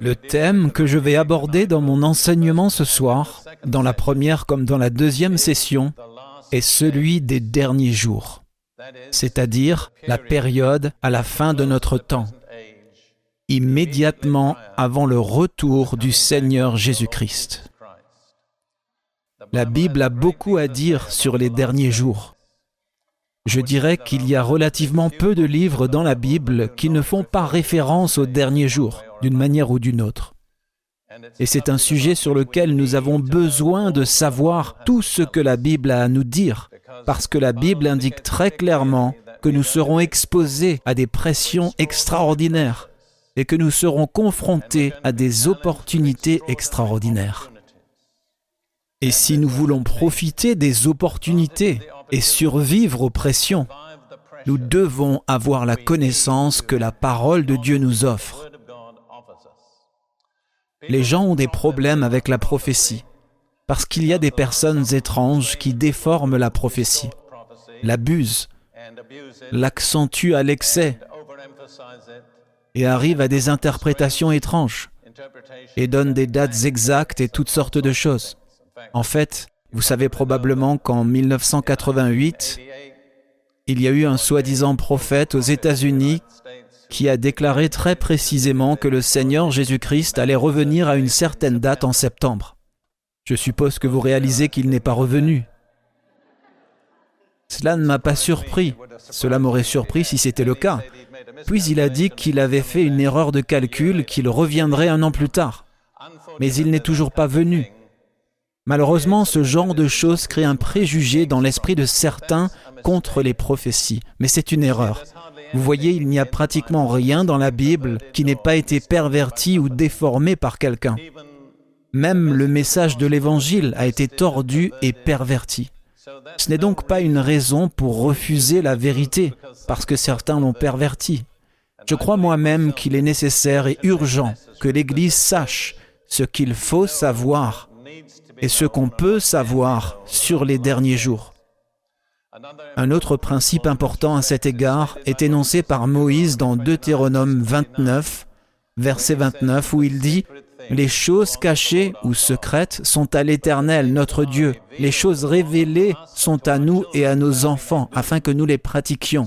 Le thème que je vais aborder dans mon enseignement ce soir, dans la première comme dans la deuxième session, est celui des derniers jours, c'est-à-dire la période à la fin de notre temps, immédiatement avant le retour du Seigneur Jésus-Christ. La Bible a beaucoup à dire sur les derniers jours. Je dirais qu'il y a relativement peu de livres dans la Bible qui ne font pas référence aux derniers jours, d'une manière ou d'une autre. Et c'est un sujet sur lequel nous avons besoin de savoir tout ce que la Bible a à nous dire, parce que la Bible indique très clairement que nous serons exposés à des pressions extraordinaires et que nous serons confrontés à des opportunités extraordinaires. Et si nous voulons profiter des opportunités et survivre aux pressions, nous devons avoir la connaissance que la parole de Dieu nous offre. Les gens ont des problèmes avec la prophétie parce qu'il y a des personnes étranges qui déforment la prophétie, l'abusent, l'accentuent à l'excès et arrivent à des interprétations étranges et donnent des dates exactes et toutes sortes de choses. En fait, vous savez probablement qu'en 1988, il y a eu un soi-disant prophète aux États-Unis qui a déclaré très précisément que le Seigneur Jésus-Christ allait revenir à une certaine date en septembre. Je suppose que vous réalisez qu'il n'est pas revenu. Cela ne m'a pas surpris. Cela m'aurait surpris si c'était le cas. Puis il a dit qu'il avait fait une erreur de calcul, qu'il reviendrait un an plus tard. Mais il n'est toujours pas venu. Malheureusement, ce genre de choses crée un préjugé dans l'esprit de certains contre les prophéties, mais c'est une erreur. Vous voyez, il n'y a pratiquement rien dans la Bible qui n'ait pas été perverti ou déformé par quelqu'un. Même le message de l'Évangile a été tordu et perverti. Ce n'est donc pas une raison pour refuser la vérité, parce que certains l'ont perverti. Je crois moi-même qu'il est nécessaire et urgent que l'Église sache ce qu'il faut savoir et ce qu'on peut savoir sur les derniers jours. Un autre principe important à cet égard est énoncé par Moïse dans Deutéronome 29, verset 29, où il dit Les choses cachées ou secrètes sont à l'Éternel, notre Dieu. Les choses révélées sont à nous et à nos enfants, afin que nous les pratiquions.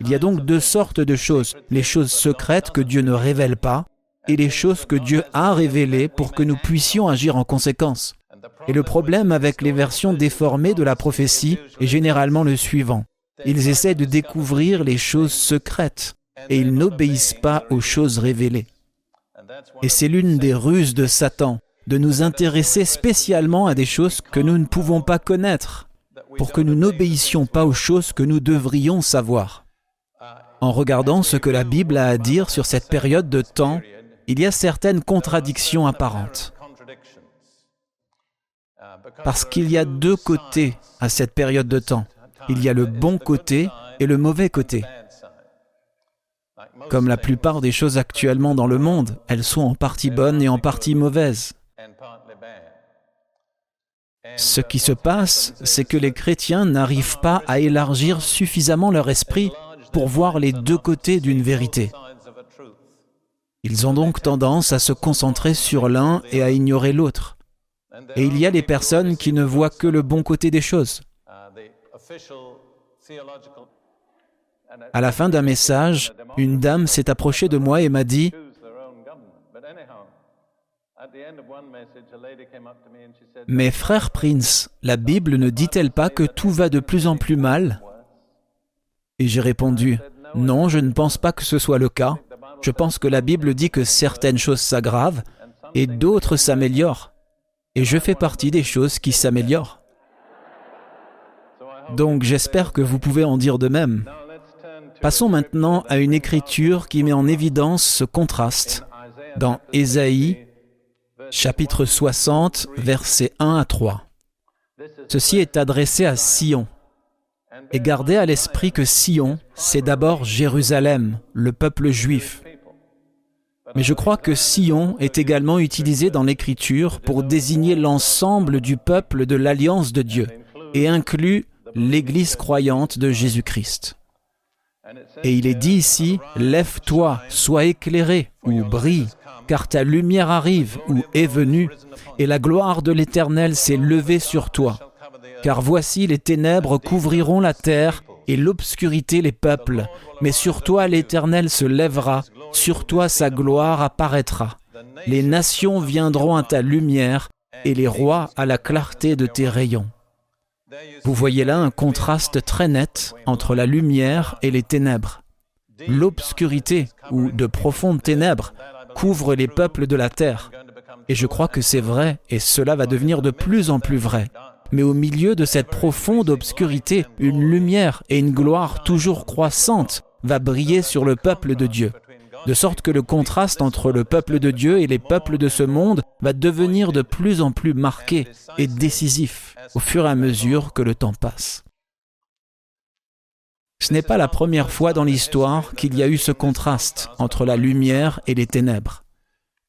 Il y a donc deux sortes de choses, les choses secrètes que Dieu ne révèle pas, et les choses que Dieu a révélées pour que nous puissions agir en conséquence. Et le problème avec les versions déformées de la prophétie est généralement le suivant. Ils essaient de découvrir les choses secrètes et ils n'obéissent pas aux choses révélées. Et c'est l'une des ruses de Satan, de nous intéresser spécialement à des choses que nous ne pouvons pas connaître, pour que nous n'obéissions pas aux choses que nous devrions savoir. En regardant ce que la Bible a à dire sur cette période de temps, il y a certaines contradictions apparentes. Parce qu'il y a deux côtés à cette période de temps. Il y a le bon côté et le mauvais côté. Comme la plupart des choses actuellement dans le monde, elles sont en partie bonnes et en partie mauvaises. Ce qui se passe, c'est que les chrétiens n'arrivent pas à élargir suffisamment leur esprit pour voir les deux côtés d'une vérité. Ils ont donc tendance à se concentrer sur l'un et à ignorer l'autre. Et il y a des personnes qui ne voient que le bon côté des choses. À la fin d'un message, une dame s'est approchée de moi et m'a dit, Mais frère Prince, la Bible ne dit-elle pas que tout va de plus en plus mal? Et j'ai répondu, Non, je ne pense pas que ce soit le cas. Je pense que la Bible dit que certaines choses s'aggravent et d'autres s'améliorent et je fais partie des choses qui s'améliorent. Donc j'espère que vous pouvez en dire de même. Passons maintenant à une écriture qui met en évidence ce contraste dans Ésaïe chapitre 60 versets 1 à 3. Ceci est adressé à Sion. Et gardez à l'esprit que Sion, c'est d'abord Jérusalem, le peuple juif. Mais je crois que Sion est également utilisé dans l'Écriture pour désigner l'ensemble du peuple de l'alliance de Dieu et inclut l'Église croyante de Jésus-Christ. Et il est dit ici, Lève-toi, sois éclairé ou brille, car ta lumière arrive ou est venue, et la gloire de l'Éternel s'est levée sur toi. Car voici les ténèbres couvriront la terre, et l'obscurité les peuples, mais sur toi l'Éternel se lèvera, sur toi sa gloire apparaîtra. Les nations viendront à ta lumière, et les rois à la clarté de tes rayons. Vous voyez là un contraste très net entre la lumière et les ténèbres. L'obscurité, ou de profondes ténèbres, couvre les peuples de la terre. Et je crois que c'est vrai, et cela va devenir de plus en plus vrai. Mais au milieu de cette profonde obscurité, une lumière et une gloire toujours croissante va briller sur le peuple de Dieu de sorte que le contraste entre le peuple de Dieu et les peuples de ce monde va devenir de plus en plus marqué et décisif au fur et à mesure que le temps passe. Ce n'est pas la première fois dans l'histoire qu'il y a eu ce contraste entre la lumière et les ténèbres.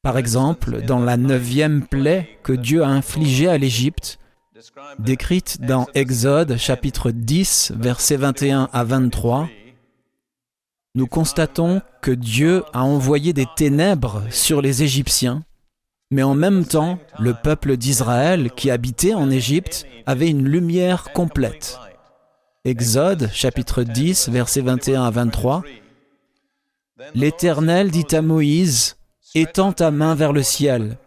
Par exemple, dans la neuvième plaie que Dieu a infligée à l'Égypte, décrite dans Exode chapitre 10, versets 21 à 23, nous constatons que Dieu a envoyé des ténèbres sur les Égyptiens, mais en même temps, le peuple d'Israël qui habitait en Égypte avait une lumière complète. Exode chapitre 10 versets 21 à 23. L'Éternel dit à Moïse, Étends ta main vers le ciel,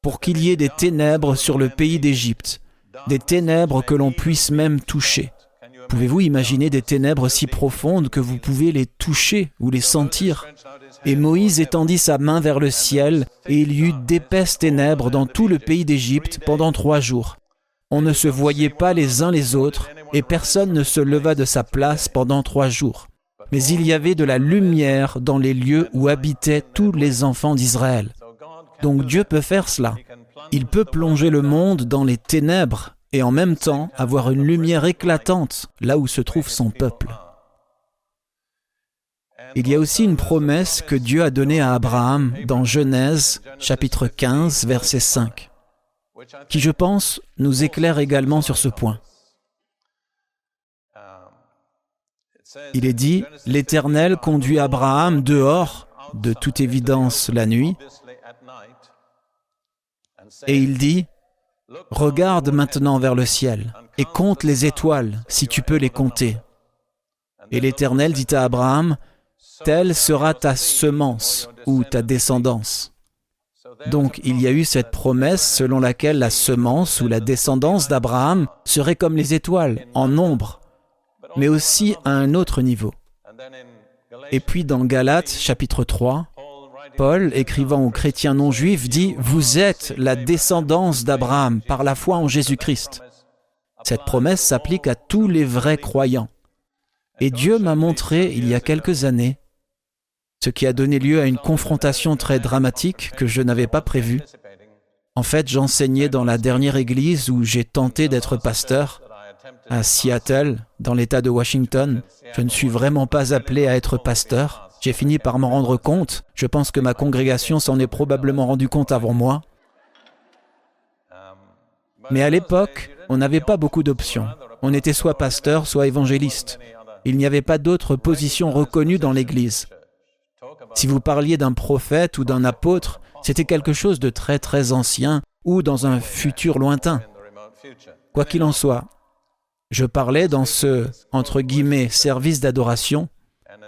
pour qu'il y ait des ténèbres sur le pays d'Égypte, des ténèbres que l'on puisse même toucher. Pouvez-vous imaginer des ténèbres si profondes que vous pouvez les toucher ou les sentir Et Moïse étendit sa main vers le ciel, et il y eut d'épaisses ténèbres dans tout le pays d'Égypte pendant trois jours. On ne se voyait pas les uns les autres, et personne ne se leva de sa place pendant trois jours. Mais il y avait de la lumière dans les lieux où habitaient tous les enfants d'Israël. Donc Dieu peut faire cela. Il peut plonger le monde dans les ténèbres et en même temps avoir une lumière éclatante là où se trouve son peuple. Il y a aussi une promesse que Dieu a donnée à Abraham dans Genèse chapitre 15 verset 5, qui je pense nous éclaire également sur ce point. Il est dit, l'Éternel conduit Abraham dehors, de toute évidence la nuit, et il dit, Regarde maintenant vers le ciel et compte les étoiles, si tu peux les compter. Et l'Éternel dit à Abraham, Telle sera ta semence ou ta descendance. Donc il y a eu cette promesse selon laquelle la semence ou la descendance d'Abraham serait comme les étoiles, en nombre, mais aussi à un autre niveau. Et puis dans Galates chapitre 3, Paul, écrivant aux chrétiens non juifs, dit, Vous êtes la descendance d'Abraham par la foi en Jésus-Christ. Cette promesse s'applique à tous les vrais croyants. Et Dieu m'a montré il y a quelques années ce qui a donné lieu à une confrontation très dramatique que je n'avais pas prévue. En fait, j'enseignais dans la dernière église où j'ai tenté d'être pasteur, à Seattle, dans l'État de Washington. Je ne suis vraiment pas appelé à être pasteur. J'ai fini par m'en rendre compte. Je pense que ma congrégation s'en est probablement rendu compte avant moi. Mais à l'époque, on n'avait pas beaucoup d'options. On était soit pasteur, soit évangéliste. Il n'y avait pas d'autre position reconnue dans l'Église. Si vous parliez d'un prophète ou d'un apôtre, c'était quelque chose de très très ancien ou dans un futur lointain. Quoi qu'il en soit, je parlais dans ce, entre guillemets, service d'adoration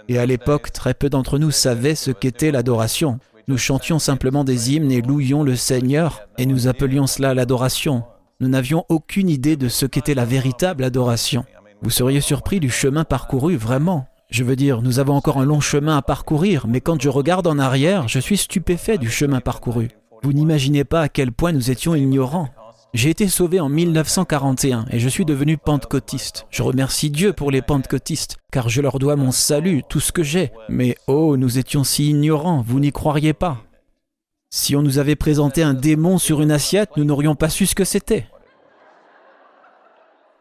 et à l'époque, très peu d'entre nous savaient ce qu'était l'adoration. Nous chantions simplement des hymnes et louions le Seigneur, et nous appelions cela l'adoration. Nous n'avions aucune idée de ce qu'était la véritable adoration. Vous seriez surpris du chemin parcouru, vraiment. Je veux dire, nous avons encore un long chemin à parcourir, mais quand je regarde en arrière, je suis stupéfait du chemin parcouru. Vous n'imaginez pas à quel point nous étions ignorants. J'ai été sauvé en 1941 et je suis devenu pentecôtiste. Je remercie Dieu pour les pentecôtistes, car je leur dois mon salut, tout ce que j'ai. Mais oh, nous étions si ignorants, vous n'y croiriez pas. Si on nous avait présenté un démon sur une assiette, nous n'aurions pas su ce que c'était.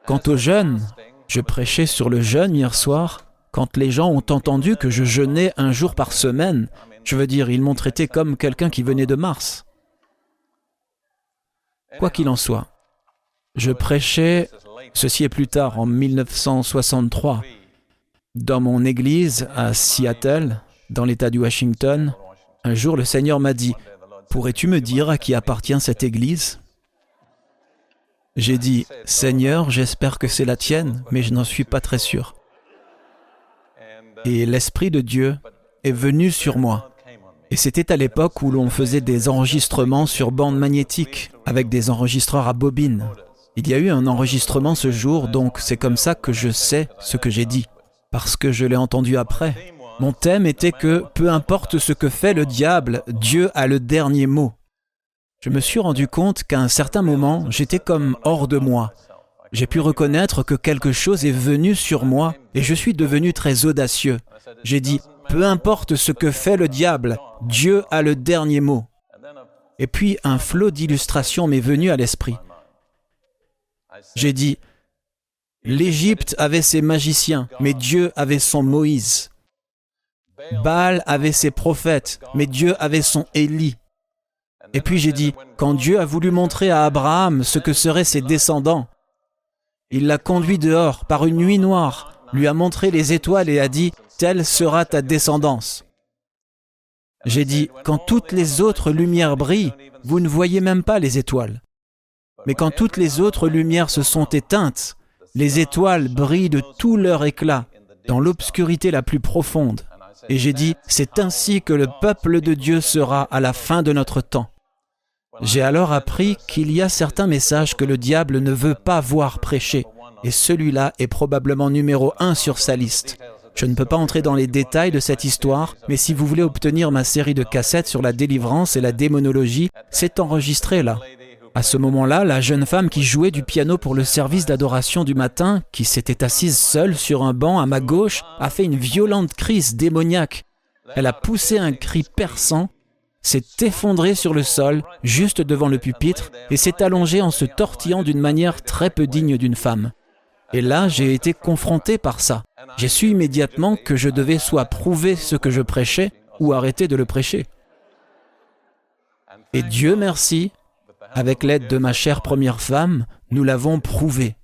Quant aux jeunes, je prêchais sur le jeûne hier soir. Quand les gens ont entendu que je jeûnais un jour par semaine, je veux dire, ils m'ont traité comme quelqu'un qui venait de Mars. Quoi qu'il en soit, je prêchais, ceci est plus tard, en 1963, Dans mon église à Seattle, dans l'État du Washington, un jour le Seigneur m'a dit, Pourrais-tu me dire à qui appartient cette église? J'ai dit, Seigneur, j'espère que c'est la tienne, mais je n'en suis pas très sûr. Et l'Esprit de Dieu est venu sur moi. Et c'était à l'époque où l'on faisait des enregistrements sur bande magnétique avec des enregistreurs à bobine. Il y a eu un enregistrement ce jour, donc c'est comme ça que je sais ce que j'ai dit, parce que je l'ai entendu après. Mon thème était que peu importe ce que fait le diable, Dieu a le dernier mot. Je me suis rendu compte qu'à un certain moment, j'étais comme hors de moi. J'ai pu reconnaître que quelque chose est venu sur moi et je suis devenu très audacieux. J'ai dit, peu importe ce que fait le diable, Dieu a le dernier mot. Et puis un flot d'illustrations m'est venu à l'esprit. J'ai dit, l'Égypte avait ses magiciens, mais Dieu avait son Moïse. Baal avait ses prophètes, mais Dieu avait son Élie. Et puis j'ai dit, quand Dieu a voulu montrer à Abraham ce que seraient ses descendants, il l'a conduit dehors par une nuit noire, lui a montré les étoiles et a dit, telle sera ta descendance. J'ai dit, quand toutes les autres lumières brillent, vous ne voyez même pas les étoiles. Mais quand toutes les autres lumières se sont éteintes, les étoiles brillent de tout leur éclat, dans l'obscurité la plus profonde. Et j'ai dit, c'est ainsi que le peuple de Dieu sera à la fin de notre temps. J'ai alors appris qu'il y a certains messages que le diable ne veut pas voir prêchés, et celui-là est probablement numéro un sur sa liste. Je ne peux pas entrer dans les détails de cette histoire, mais si vous voulez obtenir ma série de cassettes sur la délivrance et la démonologie, c'est enregistré là. À ce moment-là, la jeune femme qui jouait du piano pour le service d'adoration du matin, qui s'était assise seule sur un banc à ma gauche, a fait une violente crise démoniaque. Elle a poussé un cri perçant, s'est effondrée sur le sol, juste devant le pupitre, et s'est allongée en se tortillant d'une manière très peu digne d'une femme. Et là, j'ai été confronté par ça. J'ai su immédiatement que je devais soit prouver ce que je prêchais ou arrêter de le prêcher. Et Dieu merci, avec l'aide de ma chère première femme, nous l'avons prouvé.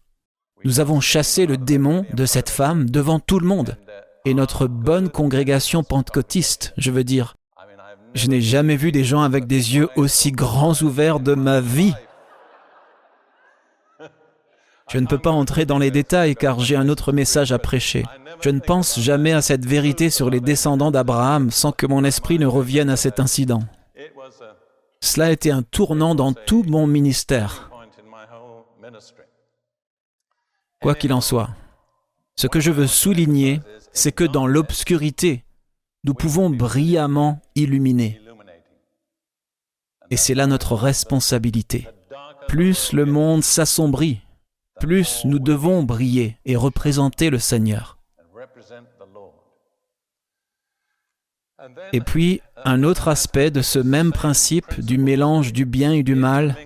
Nous avons chassé le démon de cette femme devant tout le monde. Et notre bonne congrégation pentecôtiste, je veux dire. Je n'ai jamais vu des gens avec des yeux aussi grands ouverts de ma vie. Je ne peux pas entrer dans les détails car j'ai un autre message à prêcher. Je ne pense jamais à cette vérité sur les descendants d'Abraham sans que mon esprit ne revienne à cet incident. Cela a été un tournant dans tout mon ministère. Quoi qu'il en soit, ce que je veux souligner, c'est que dans l'obscurité, nous pouvons brillamment illuminer. Et c'est là notre responsabilité. Plus le monde s'assombrit, plus nous devons briller et représenter le Seigneur. Et puis, un autre aspect de ce même principe du mélange du bien et du mal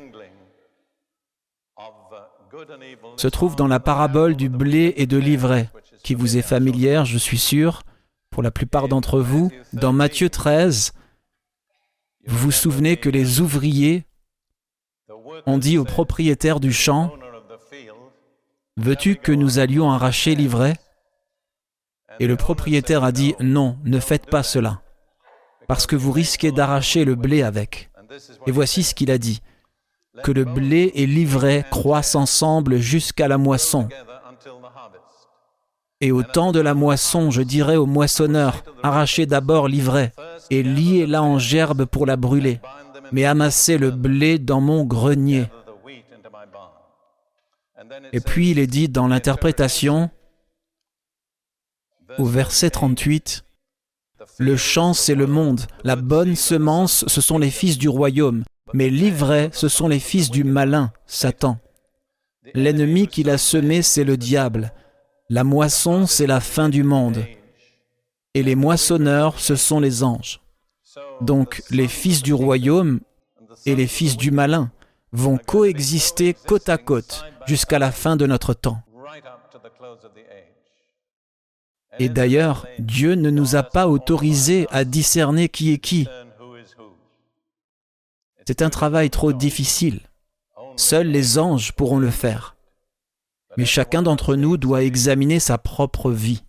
se trouve dans la parabole du blé et de l'ivraie, qui vous est familière, je suis sûr, pour la plupart d'entre vous. Dans Matthieu 13, vous vous souvenez que les ouvriers ont dit au propriétaire du champ, Veux-tu que nous allions arracher l'ivraie? Et le propriétaire a dit, Non, ne faites pas cela parce que vous risquez d'arracher le blé avec. Et voici ce qu'il a dit. Que le blé et l'ivraie croissent ensemble jusqu'à la moisson. Et au temps de la moisson, je dirai au moissonneur, arrachez d'abord l'ivraie et liez-la en gerbe pour la brûler, mais amassez le blé dans mon grenier. Et puis il est dit dans l'interprétation, au verset 38, le champ, c'est le monde. La bonne semence, ce sont les fils du royaume. Mais l'ivraie, ce sont les fils du malin, Satan. L'ennemi qu'il a semé, c'est le diable. La moisson, c'est la fin du monde. Et les moissonneurs, ce sont les anges. Donc les fils du royaume et les fils du malin vont coexister côte à côte jusqu'à la fin de notre temps. Et d'ailleurs, Dieu ne nous a pas autorisés à discerner qui est qui. C'est un travail trop difficile. Seuls les anges pourront le faire. Mais chacun d'entre nous doit examiner sa propre vie.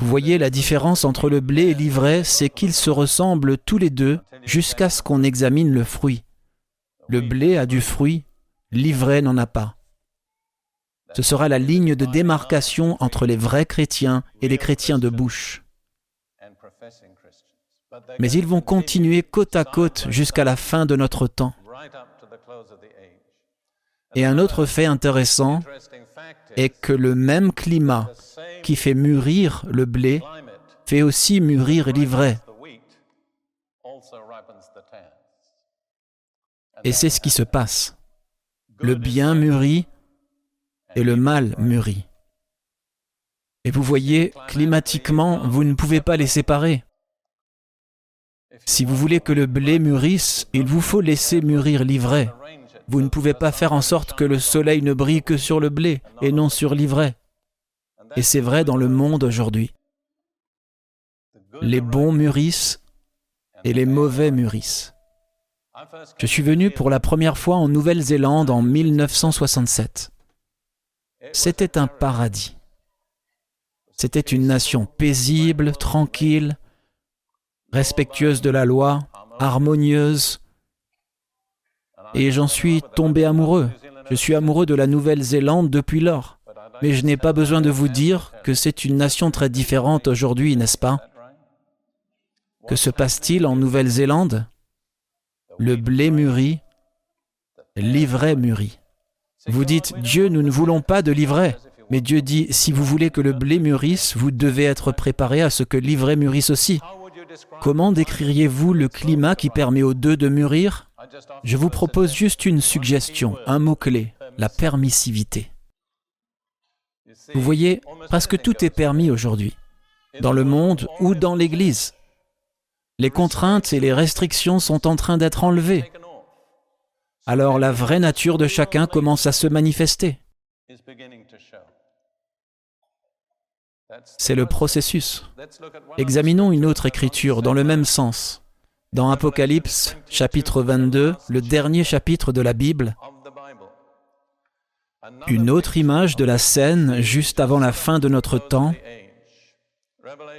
Vous voyez la différence entre le blé et l'ivraie, c'est qu'ils se ressemblent tous les deux jusqu'à ce qu'on examine le fruit. Le blé a du fruit, l'ivraie n'en a pas. Ce sera la ligne de démarcation entre les vrais chrétiens et les chrétiens de bouche. Mais ils vont continuer côte à côte jusqu'à la fin de notre temps. Et un autre fait intéressant est que le même climat qui fait mûrir le blé fait aussi mûrir l'ivraie. Et c'est ce qui se passe. Le bien mûrit et le mal mûrit. Et vous voyez, climatiquement, vous ne pouvez pas les séparer. Si vous voulez que le blé mûrisse, il vous faut laisser mûrir l'ivraie. Vous ne pouvez pas faire en sorte que le soleil ne brille que sur le blé et non sur l'ivraie. Et c'est vrai dans le monde aujourd'hui. Les bons mûrissent et les mauvais mûrissent. Je suis venu pour la première fois en Nouvelle-Zélande en 1967. C'était un paradis. C'était une nation paisible, tranquille, respectueuse de la loi, harmonieuse, et j'en suis tombé amoureux. Je suis amoureux de la Nouvelle-Zélande depuis lors. Mais je n'ai pas besoin de vous dire que c'est une nation très différente aujourd'hui, n'est-ce pas? Que se passe-t-il en Nouvelle-Zélande? Le blé mûrit, l'ivraie mûrit. Vous dites, Dieu, nous ne voulons pas de l'ivraie. Mais Dieu dit, si vous voulez que le blé mûrisse, vous devez être préparé à ce que l'ivraie mûrisse aussi. Comment décririez-vous le climat qui permet aux deux de mûrir? Je vous propose juste une suggestion, un mot-clé, la permissivité. Vous voyez, presque tout est permis aujourd'hui, dans le monde ou dans l'Église. Les contraintes et les restrictions sont en train d'être enlevées. Alors la vraie nature de chacun commence à se manifester. C'est le processus. Examinons une autre écriture dans le même sens. Dans Apocalypse, chapitre 22, le dernier chapitre de la Bible, une autre image de la scène juste avant la fin de notre temps.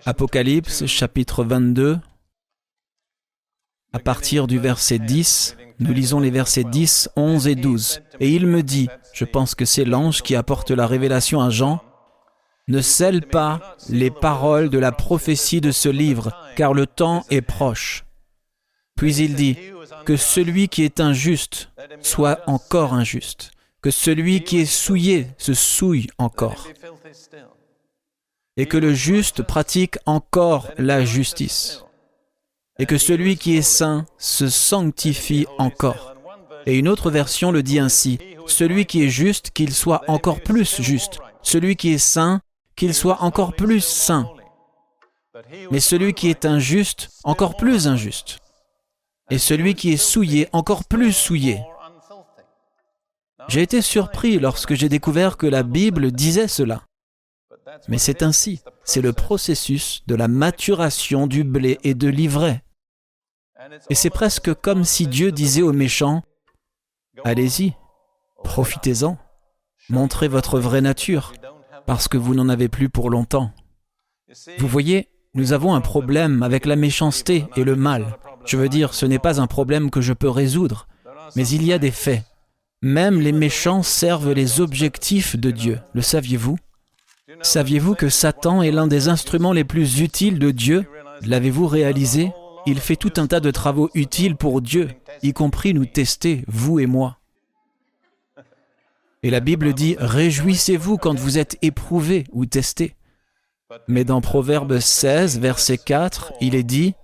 Apocalypse, chapitre 22, à partir du verset 10, nous lisons les versets 10, 11 et 12. Et il me dit, je pense que c'est l'ange qui apporte la révélation à Jean, ne scelle pas les paroles de la prophétie de ce livre, car le temps est proche. Puis il dit, que celui qui est injuste soit encore injuste, que celui qui est souillé se souille encore, et que le juste pratique encore la justice, et que celui qui est saint se sanctifie encore. Et une autre version le dit ainsi, celui qui est juste, qu'il soit encore plus juste, celui qui est saint, qu'il soit encore plus saint, mais celui qui est injuste, encore plus injuste, et celui qui est souillé, encore plus souillé. J'ai été surpris lorsque j'ai découvert que la Bible disait cela. Mais c'est ainsi, c'est le processus de la maturation du blé et de l'ivraie. Et c'est presque comme si Dieu disait aux méchants, Allez-y, profitez-en, montrez votre vraie nature, parce que vous n'en avez plus pour longtemps. Vous voyez, nous avons un problème avec la méchanceté et le mal. Je veux dire, ce n'est pas un problème que je peux résoudre, mais il y a des faits. Même les méchants servent les objectifs de Dieu. Le saviez-vous? Saviez-vous que Satan est l'un des instruments les plus utiles de Dieu? L'avez-vous réalisé? Il fait tout un tas de travaux utiles pour Dieu, y compris nous tester, vous et moi. Et la Bible dit, Réjouissez-vous quand vous êtes éprouvés ou testés. Mais dans Proverbe 16, verset 4, il est dit,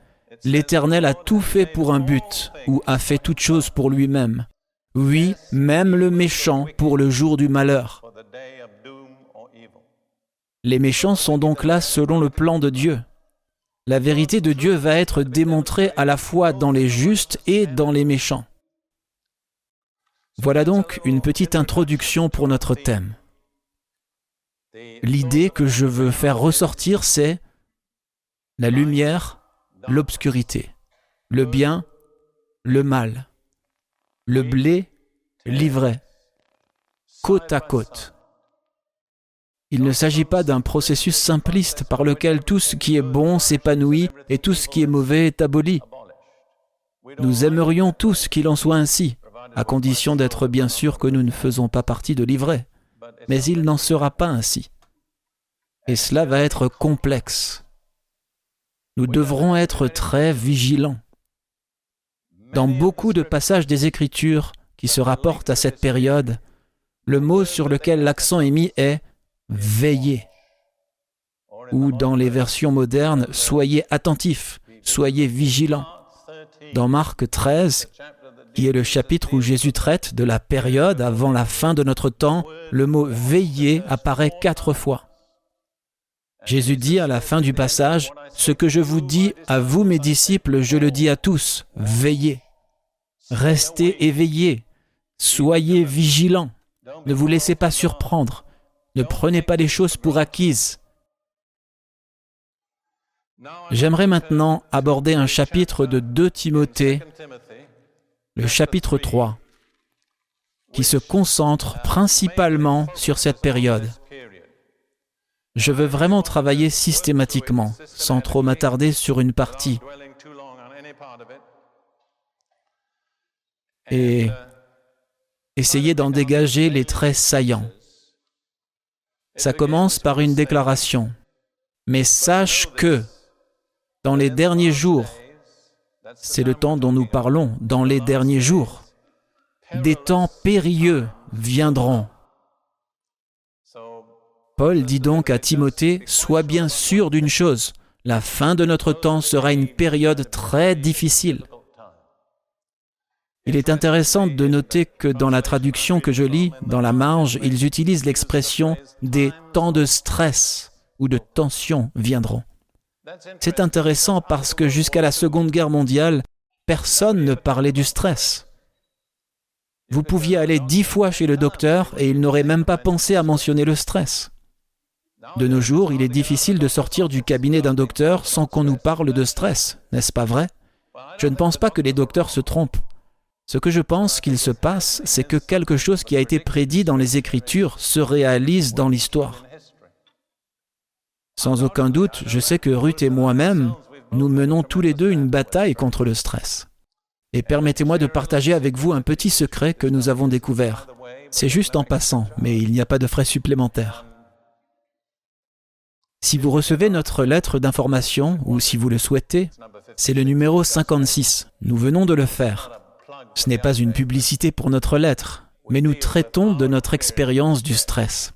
L'Éternel a tout fait pour un but, ou a fait toute chose pour lui-même. Oui, même le méchant pour le jour du malheur. Les méchants sont donc là selon le plan de Dieu. La vérité de Dieu va être démontrée à la fois dans les justes et dans les méchants. Voilà donc une petite introduction pour notre thème. L'idée que je veux faire ressortir, c'est la lumière, l'obscurité, le bien, le mal, le blé, l'ivraie, côte à côte. Il ne s'agit pas d'un processus simpliste par lequel tout ce qui est bon s'épanouit et tout ce qui est mauvais est aboli. Nous aimerions tous qu'il en soit ainsi, à condition d'être bien sûr que nous ne faisons pas partie de l'ivraie. Mais il n'en sera pas ainsi. Et cela va être complexe. Nous devrons être très vigilants. Dans beaucoup de passages des Écritures qui se rapportent à cette période, le mot sur lequel l'accent est mis est veiller. Ou dans les versions modernes, soyez attentifs, soyez vigilants. Dans Marc 13, qui est le chapitre où Jésus traite de la période avant la fin de notre temps, le mot veiller apparaît quatre fois. Jésus dit à la fin du passage, Ce que je vous dis à vous mes disciples, je le dis à tous, veillez. Restez éveillés, soyez vigilants, ne vous laissez pas surprendre, ne prenez pas les choses pour acquises. J'aimerais maintenant aborder un chapitre de 2 Timothée, le chapitre 3, qui se concentre principalement sur cette période. Je veux vraiment travailler systématiquement, sans trop m'attarder sur une partie. Et essayer d'en dégager les traits saillants. Ça commence par une déclaration. Mais sache que dans les derniers jours, c'est le temps dont nous parlons, dans les derniers jours, des temps périlleux viendront. Paul dit donc à Timothée, Sois bien sûr d'une chose, la fin de notre temps sera une période très difficile. Il est intéressant de noter que dans la traduction que je lis, dans la marge, ils utilisent l'expression des temps de stress ou de tension viendront. C'est intéressant parce que jusqu'à la Seconde Guerre mondiale, personne ne parlait du stress. Vous pouviez aller dix fois chez le docteur et il n'aurait même pas pensé à mentionner le stress. De nos jours, il est difficile de sortir du cabinet d'un docteur sans qu'on nous parle de stress, n'est-ce pas vrai? Je ne pense pas que les docteurs se trompent. Ce que je pense qu'il se passe, c'est que quelque chose qui a été prédit dans les Écritures se réalise dans l'histoire. Sans aucun doute, je sais que Ruth et moi-même, nous menons tous les deux une bataille contre le stress. Et permettez-moi de partager avec vous un petit secret que nous avons découvert. C'est juste en passant, mais il n'y a pas de frais supplémentaires. Si vous recevez notre lettre d'information, ou si vous le souhaitez, c'est le numéro 56. Nous venons de le faire. Ce n'est pas une publicité pour notre lettre, mais nous traitons de notre expérience du stress.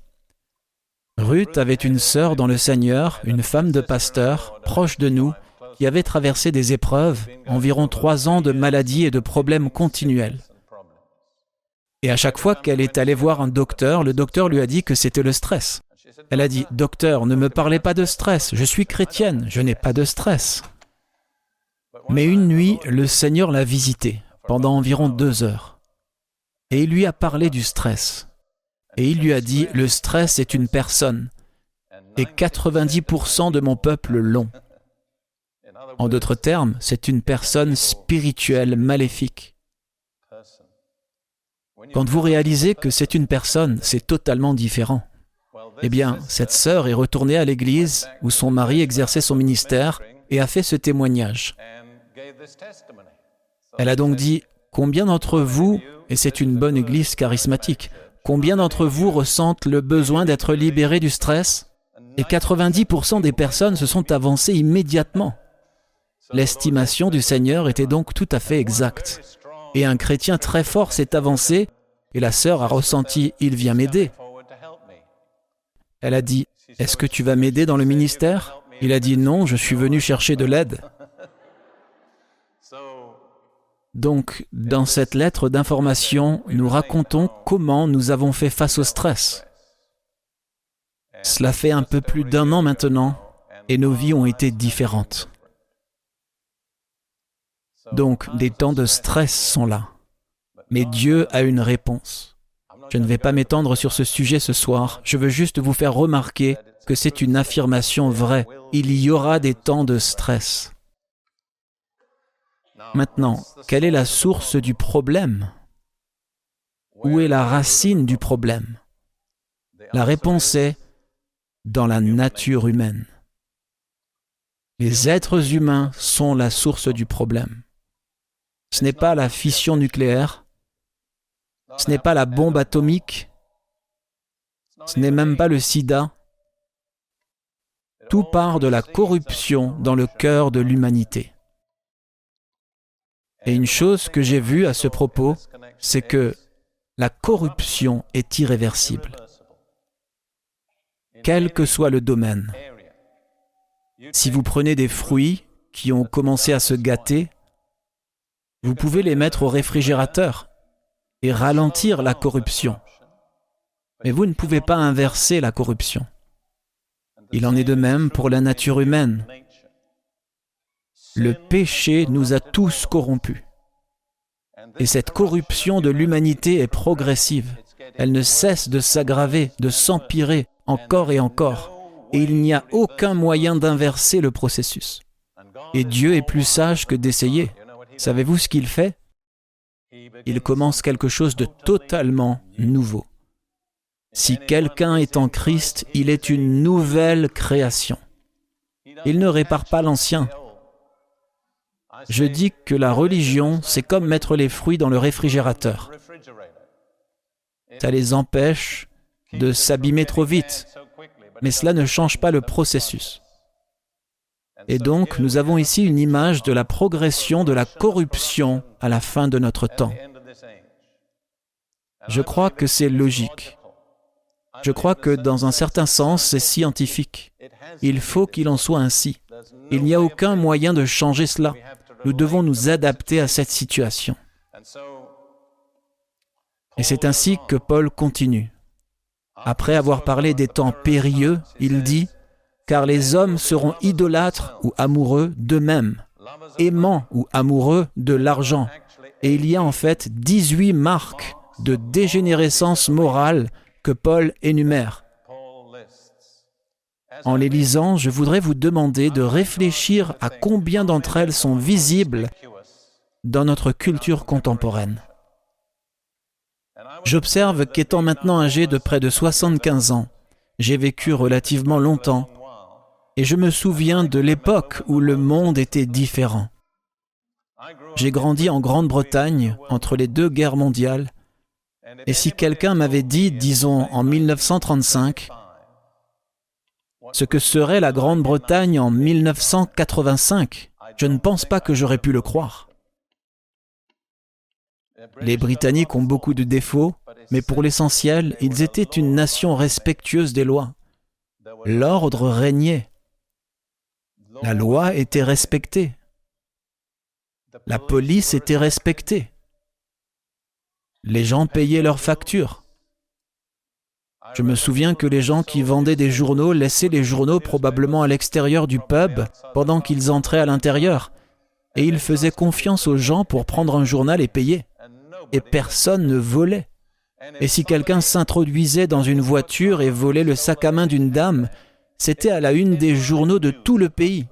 Ruth avait une sœur dans le Seigneur, une femme de pasteur, proche de nous, qui avait traversé des épreuves, environ trois ans de maladies et de problèmes continuels. Et à chaque fois qu'elle est allée voir un docteur, le docteur lui a dit que c'était le stress. Elle a dit, Docteur, ne me parlez pas de stress, je suis chrétienne, je n'ai pas de stress. Mais une nuit, le Seigneur l'a visitée pendant environ deux heures. Et il lui a parlé du stress. Et il lui a dit, le stress est une personne, et 90% de mon peuple l'ont. En d'autres termes, c'est une personne spirituelle maléfique. Quand vous réalisez que c'est une personne, c'est totalement différent. Eh bien, cette sœur est retournée à l'église où son mari exerçait son ministère et a fait ce témoignage. Elle a donc dit, combien d'entre vous, et c'est une bonne église charismatique, Combien d'entre vous ressentent le besoin d'être libérés du stress? Et 90% des personnes se sont avancées immédiatement. L'estimation du Seigneur était donc tout à fait exacte. Et un chrétien très fort s'est avancé et la sœur a ressenti ⁇ Il vient m'aider ⁇ Elle a dit ⁇ Est-ce que tu vas m'aider dans le ministère ?⁇ Il a dit ⁇ Non, je suis venu chercher de l'aide. Donc, dans cette lettre d'information, nous racontons comment nous avons fait face au stress. Cela fait un peu plus d'un an maintenant et nos vies ont été différentes. Donc, des temps de stress sont là. Mais Dieu a une réponse. Je ne vais pas m'étendre sur ce sujet ce soir, je veux juste vous faire remarquer que c'est une affirmation vraie. Il y aura des temps de stress. Maintenant, quelle est la source du problème? Où est la racine du problème? La réponse est dans la nature humaine. Les êtres humains sont la source du problème. Ce n'est pas la fission nucléaire, ce n'est pas la bombe atomique, ce n'est même pas le sida. Tout part de la corruption dans le cœur de l'humanité. Et une chose que j'ai vue à ce propos, c'est que la corruption est irréversible, quel que soit le domaine. Si vous prenez des fruits qui ont commencé à se gâter, vous pouvez les mettre au réfrigérateur et ralentir la corruption. Mais vous ne pouvez pas inverser la corruption. Il en est de même pour la nature humaine. Le péché nous a tous corrompus. Et cette corruption de l'humanité est progressive. Elle ne cesse de s'aggraver, de s'empirer encore et encore. Et il n'y a aucun moyen d'inverser le processus. Et Dieu est plus sage que d'essayer. Savez-vous ce qu'il fait? Il commence quelque chose de totalement nouveau. Si quelqu'un est en Christ, il est une nouvelle création. Il ne répare pas l'ancien, je dis que la religion, c'est comme mettre les fruits dans le réfrigérateur. Ça les empêche de s'abîmer trop vite, mais cela ne change pas le processus. Et donc, nous avons ici une image de la progression de la corruption à la fin de notre temps. Je crois que c'est logique. Je crois que dans un certain sens, c'est scientifique. Il faut qu'il en soit ainsi. Il n'y a aucun moyen de changer cela. Nous devons nous adapter à cette situation. Et c'est ainsi que Paul continue. Après avoir parlé des temps périlleux, il dit, Car les hommes seront idolâtres ou amoureux d'eux-mêmes, aimants ou amoureux de l'argent. Et il y a en fait 18 marques de dégénérescence morale que Paul énumère. En les lisant, je voudrais vous demander de réfléchir à combien d'entre elles sont visibles dans notre culture contemporaine. J'observe qu'étant maintenant âgé de près de 75 ans, j'ai vécu relativement longtemps et je me souviens de l'époque où le monde était différent. J'ai grandi en Grande-Bretagne entre les deux guerres mondiales et si quelqu'un m'avait dit, disons en 1935, ce que serait la Grande-Bretagne en 1985. Je ne pense pas que j'aurais pu le croire. Les Britanniques ont beaucoup de défauts, mais pour l'essentiel, ils étaient une nation respectueuse des lois. L'ordre régnait. La loi était respectée. La police était respectée. Les gens payaient leurs factures. Je me souviens que les gens qui vendaient des journaux laissaient les journaux probablement à l'extérieur du pub pendant qu'ils entraient à l'intérieur. Et ils faisaient confiance aux gens pour prendre un journal et payer. Et personne ne volait. Et si quelqu'un s'introduisait dans une voiture et volait le sac à main d'une dame, c'était à la une des journaux de tout le pays.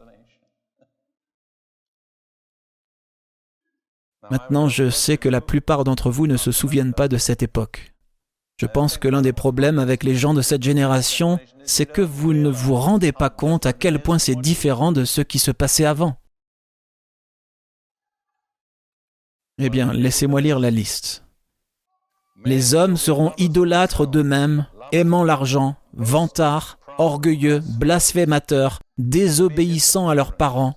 Maintenant, je sais que la plupart d'entre vous ne se souviennent pas de cette époque. Je pense que l'un des problèmes avec les gens de cette génération, c'est que vous ne vous rendez pas compte à quel point c'est différent de ce qui se passait avant. Eh bien, laissez-moi lire la liste. Les hommes seront idolâtres d'eux-mêmes, aimant l'argent, vantards, orgueilleux, blasphémateurs, désobéissants à leurs parents,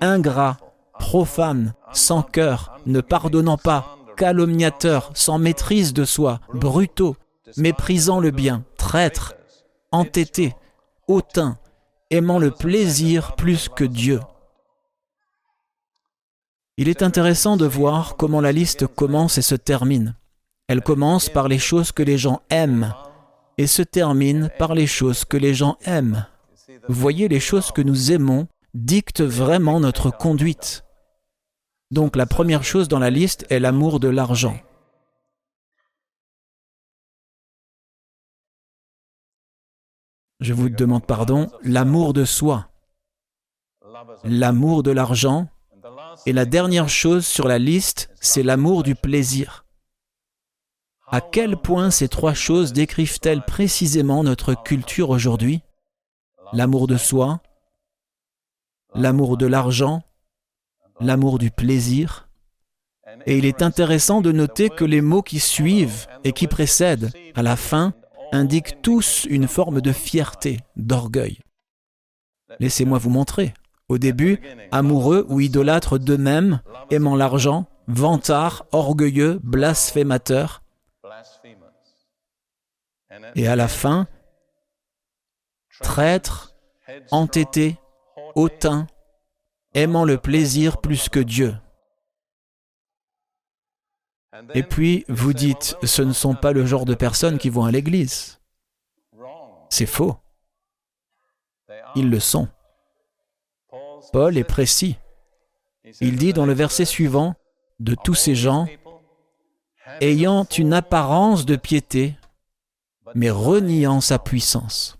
ingrats, profanes, sans cœur, ne pardonnant pas, calomniateurs, sans maîtrise de soi, brutaux, méprisant le bien, traîtres, entêtés, hautains, aimant le plaisir plus que Dieu. Il est intéressant de voir comment la liste commence et se termine. Elle commence par les choses que les gens aiment et se termine par les choses que les gens aiment. Vous voyez, les choses que nous aimons dictent vraiment notre conduite. Donc la première chose dans la liste est l'amour de l'argent. Je vous demande pardon, l'amour de soi, l'amour de l'argent, et la dernière chose sur la liste, c'est l'amour du plaisir. À quel point ces trois choses décrivent-elles précisément notre culture aujourd'hui? L'amour de soi, l'amour de l'argent, l'amour du plaisir. Et il est intéressant de noter que les mots qui suivent et qui précèdent, à la fin, indiquent tous une forme de fierté, d'orgueil. Laissez-moi vous montrer. Au début, amoureux ou idolâtres d'eux-mêmes, aimant l'argent, vantards, orgueilleux, blasphémateurs. Et à la fin, traîtres, entêtés, hautains, aimant le plaisir plus que Dieu. Et puis, vous dites, ce ne sont pas le genre de personnes qui vont à l'église. C'est faux. Ils le sont. Paul est précis. Il dit dans le verset suivant, de tous ces gens, ayant une apparence de piété, mais reniant sa puissance.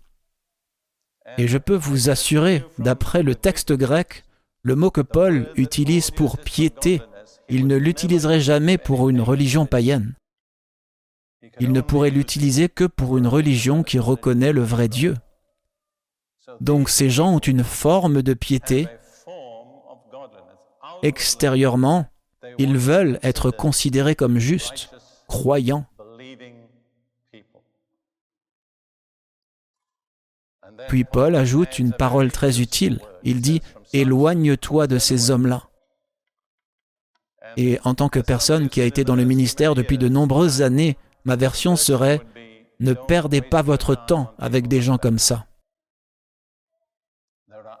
Et je peux vous assurer, d'après le texte grec, le mot que Paul utilise pour piété, il ne l'utiliserait jamais pour une religion païenne. Il ne pourrait l'utiliser que pour une religion qui reconnaît le vrai Dieu. Donc ces gens ont une forme de piété. Extérieurement, ils veulent être considérés comme justes, croyants. Puis Paul ajoute une parole très utile. Il dit, Éloigne-toi de ces hommes-là. Et en tant que personne qui a été dans le ministère depuis de nombreuses années, ma version serait Ne perdez pas votre temps avec des gens comme ça.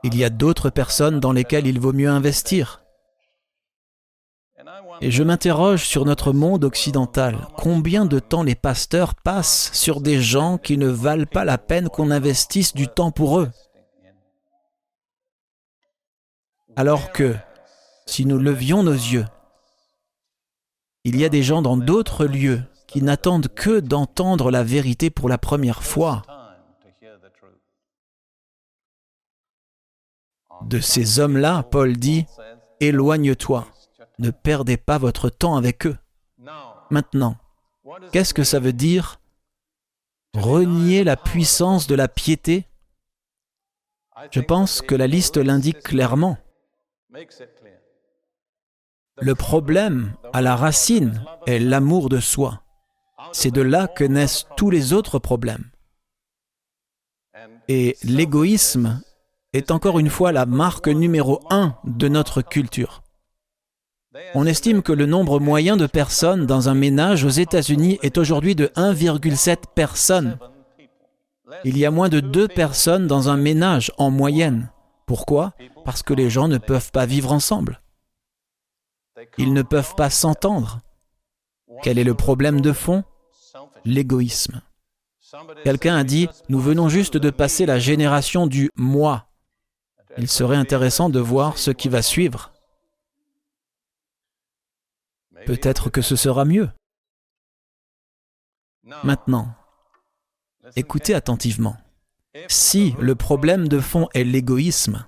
Il y a d'autres personnes dans lesquelles il vaut mieux investir. Et je m'interroge sur notre monde occidental. Combien de temps les pasteurs passent sur des gens qui ne valent pas la peine qu'on investisse du temps pour eux? Alors que, si nous levions nos yeux, il y a des gens dans d'autres lieux qui n'attendent que d'entendre la vérité pour la première fois. De ces hommes-là, Paul dit, Éloigne-toi, ne perdez pas votre temps avec eux. Maintenant, qu'est-ce que ça veut dire? Renier la puissance de la piété? Je pense que la liste l'indique clairement. Le problème, à la racine, est l'amour de soi. C'est de là que naissent tous les autres problèmes. Et l'égoïsme est encore une fois la marque numéro un de notre culture. On estime que le nombre moyen de personnes dans un ménage aux États-Unis est aujourd'hui de 1,7 personnes. Il y a moins de deux personnes dans un ménage en moyenne. Pourquoi? Parce que les gens ne peuvent pas vivre ensemble. Ils ne peuvent pas s'entendre. Quel est le problème de fond? L'égoïsme. Quelqu'un a dit, nous venons juste de passer la génération du moi. Il serait intéressant de voir ce qui va suivre. Peut-être que ce sera mieux. Maintenant, écoutez attentivement. Si le problème de fond est l'égoïsme,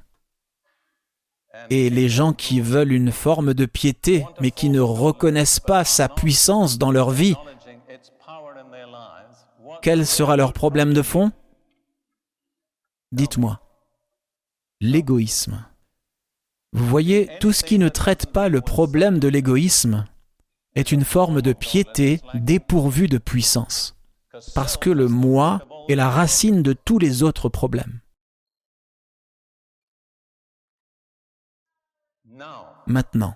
et les gens qui veulent une forme de piété, mais qui ne reconnaissent pas sa puissance dans leur vie, quel sera leur problème de fond? Dites-moi. L'égoïsme. Vous voyez, tout ce qui ne traite pas le problème de l'égoïsme est une forme de piété dépourvue de puissance, parce que le moi est la racine de tous les autres problèmes. Maintenant,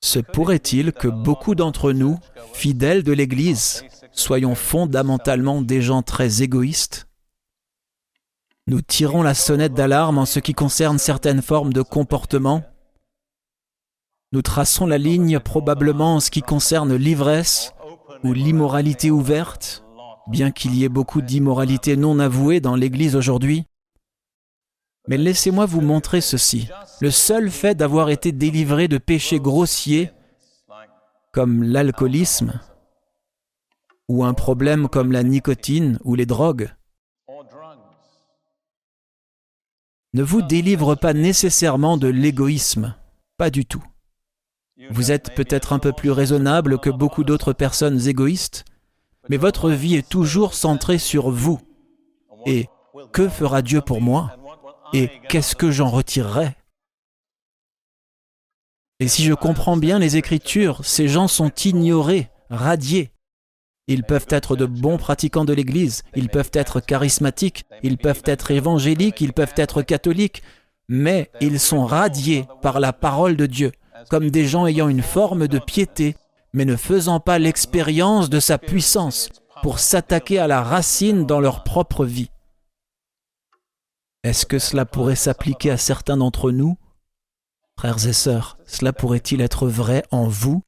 se pourrait-il que beaucoup d'entre nous, fidèles de l'Église, soyons fondamentalement des gens très égoïstes? Nous tirons la sonnette d'alarme en ce qui concerne certaines formes de comportement. Nous traçons la ligne probablement en ce qui concerne l'ivresse ou l'immoralité ouverte, bien qu'il y ait beaucoup d'immoralité non avouée dans l'Église aujourd'hui. Mais laissez-moi vous montrer ceci. Le seul fait d'avoir été délivré de péchés grossiers, comme l'alcoolisme, ou un problème comme la nicotine ou les drogues, ne vous délivre pas nécessairement de l'égoïsme, pas du tout. Vous êtes peut-être un peu plus raisonnable que beaucoup d'autres personnes égoïstes, mais votre vie est toujours centrée sur vous. Et que fera Dieu pour moi? Et qu'est-ce que j'en retirerai? Et si je comprends bien les Écritures, ces gens sont ignorés, radiés. Ils peuvent être de bons pratiquants de l'Église, ils peuvent être charismatiques, ils peuvent être évangéliques, ils peuvent être catholiques, mais ils sont radiés par la parole de Dieu, comme des gens ayant une forme de piété, mais ne faisant pas l'expérience de sa puissance pour s'attaquer à la racine dans leur propre vie. Est-ce que cela pourrait s'appliquer à certains d'entre nous? Frères et sœurs, cela pourrait-il être vrai en vous?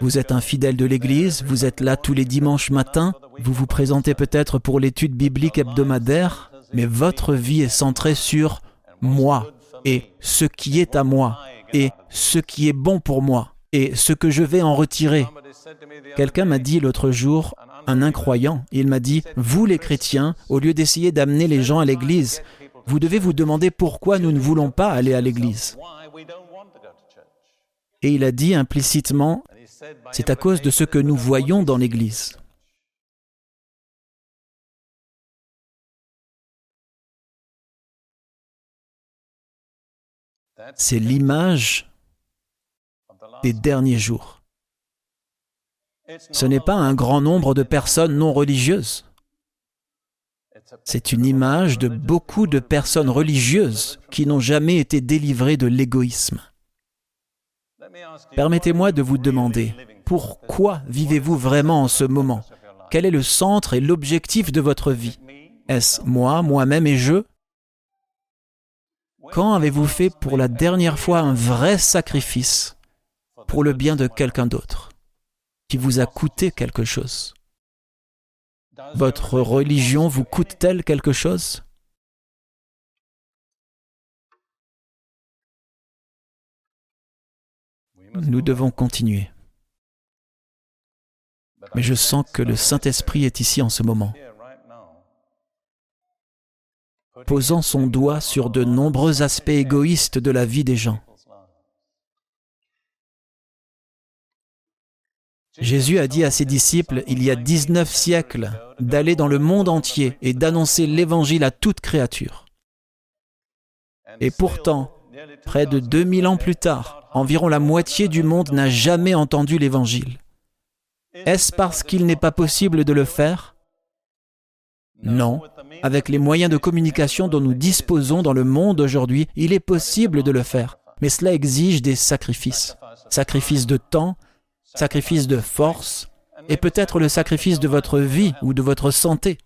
Vous êtes un fidèle de l'Église, vous êtes là tous les dimanches matins, vous vous présentez peut-être pour l'étude biblique hebdomadaire, mais votre vie est centrée sur moi et ce qui est à moi et ce qui est bon pour moi et ce que je vais en retirer. Quelqu'un m'a dit l'autre jour, un incroyant, il m'a dit, vous les chrétiens, au lieu d'essayer d'amener les gens à l'Église, vous devez vous demander pourquoi nous ne voulons pas aller à l'Église. Et il a dit implicitement, c'est à cause de ce que nous voyons dans l'Église. C'est l'image des derniers jours. Ce n'est pas un grand nombre de personnes non religieuses. C'est une image de beaucoup de personnes religieuses qui n'ont jamais été délivrées de l'égoïsme. Permettez-moi de vous demander, pourquoi vivez-vous vraiment en ce moment? Quel est le centre et l'objectif de votre vie? Est-ce moi, moi-même et je? Quand avez-vous fait pour la dernière fois un vrai sacrifice pour le bien de quelqu'un d'autre, qui vous a coûté quelque chose? Votre religion vous coûte-t-elle quelque chose? Nous devons continuer. Mais je sens que le Saint-Esprit est ici en ce moment, posant son doigt sur de nombreux aspects égoïstes de la vie des gens. Jésus a dit à ses disciples il y a 19 siècles d'aller dans le monde entier et d'annoncer l'Évangile à toute créature. Et pourtant, près de 2000 ans plus tard, environ la moitié du monde n'a jamais entendu l'Évangile. Est-ce parce qu'il n'est pas possible de le faire? Non. Avec les moyens de communication dont nous disposons dans le monde aujourd'hui, il est possible de le faire. Mais cela exige des sacrifices. Sacrifices de temps, sacrifices de force, et peut-être le sacrifice de votre vie ou de votre santé.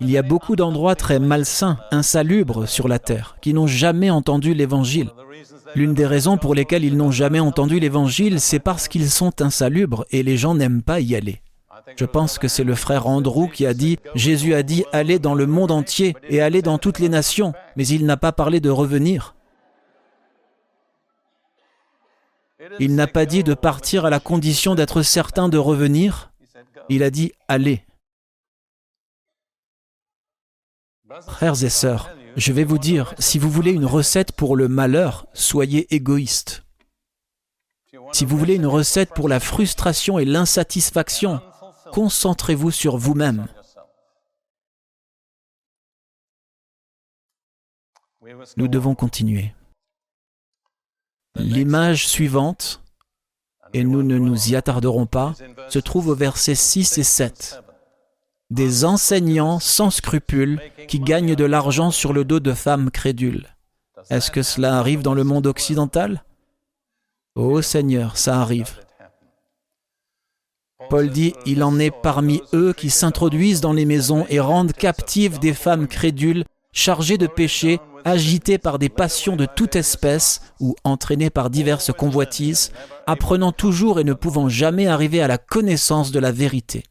Il y a beaucoup d'endroits très malsains, insalubres sur la terre, qui n'ont jamais entendu l'Évangile. L'une des raisons pour lesquelles ils n'ont jamais entendu l'Évangile, c'est parce qu'ils sont insalubres et les gens n'aiment pas y aller. Je pense que c'est le frère Andrew qui a dit, Jésus a dit, allez dans le monde entier et allez dans toutes les nations, mais il n'a pas parlé de revenir. Il n'a pas dit de partir à la condition d'être certain de revenir. Il a dit, allez. Frères et sœurs, je vais vous dire, si vous voulez une recette pour le malheur, soyez égoïste. Si vous voulez une recette pour la frustration et l'insatisfaction, concentrez-vous sur vous-même. Nous devons continuer. L'image suivante, et nous ne nous y attarderons pas, se trouve au verset 6 et 7 des enseignants sans scrupules qui gagnent de l'argent sur le dos de femmes crédules. Est-ce que cela arrive dans le monde occidental? Oh Seigneur, ça arrive. Paul dit, il en est parmi eux qui s'introduisent dans les maisons et rendent captives des femmes crédules, chargées de péché, agitées par des passions de toute espèce ou entraînées par diverses convoitises, apprenant toujours et ne pouvant jamais arriver à la connaissance de la vérité.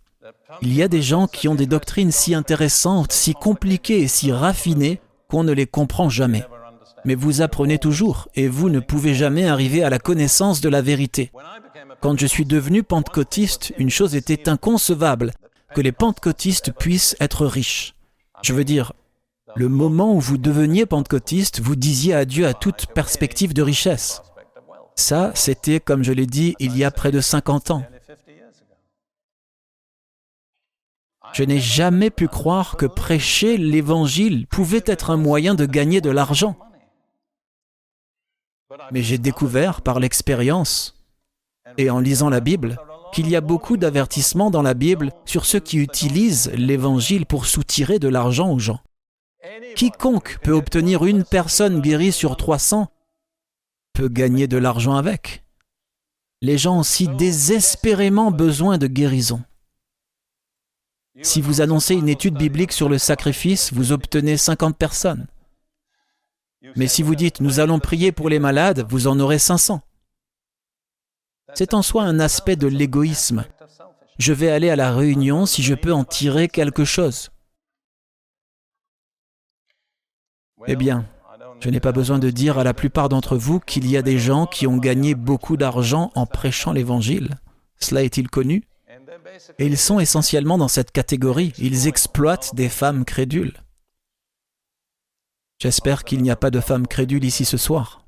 Il y a des gens qui ont des doctrines si intéressantes, si compliquées et si raffinées qu'on ne les comprend jamais. Mais vous apprenez toujours et vous ne pouvez jamais arriver à la connaissance de la vérité. Quand je suis devenu pentecôtiste, une chose était inconcevable, que les pentecôtistes puissent être riches. Je veux dire, le moment où vous deveniez pentecôtiste, vous disiez adieu à toute perspective de richesse. Ça, c'était, comme je l'ai dit, il y a près de 50 ans. Je n'ai jamais pu croire que prêcher l'Évangile pouvait être un moyen de gagner de l'argent. Mais j'ai découvert par l'expérience et en lisant la Bible qu'il y a beaucoup d'avertissements dans la Bible sur ceux qui utilisent l'Évangile pour soutirer de l'argent aux gens. Quiconque peut obtenir une personne guérie sur 300 peut gagner de l'argent avec. Les gens ont si désespérément besoin de guérison. Si vous annoncez une étude biblique sur le sacrifice, vous obtenez 50 personnes. Mais si vous dites nous allons prier pour les malades, vous en aurez 500. C'est en soi un aspect de l'égoïsme. Je vais aller à la réunion si je peux en tirer quelque chose. Eh bien, je n'ai pas besoin de dire à la plupart d'entre vous qu'il y a des gens qui ont gagné beaucoup d'argent en prêchant l'Évangile. Cela est-il connu? Et ils sont essentiellement dans cette catégorie. Ils exploitent des femmes crédules. J'espère qu'il n'y a pas de femmes crédules ici ce soir.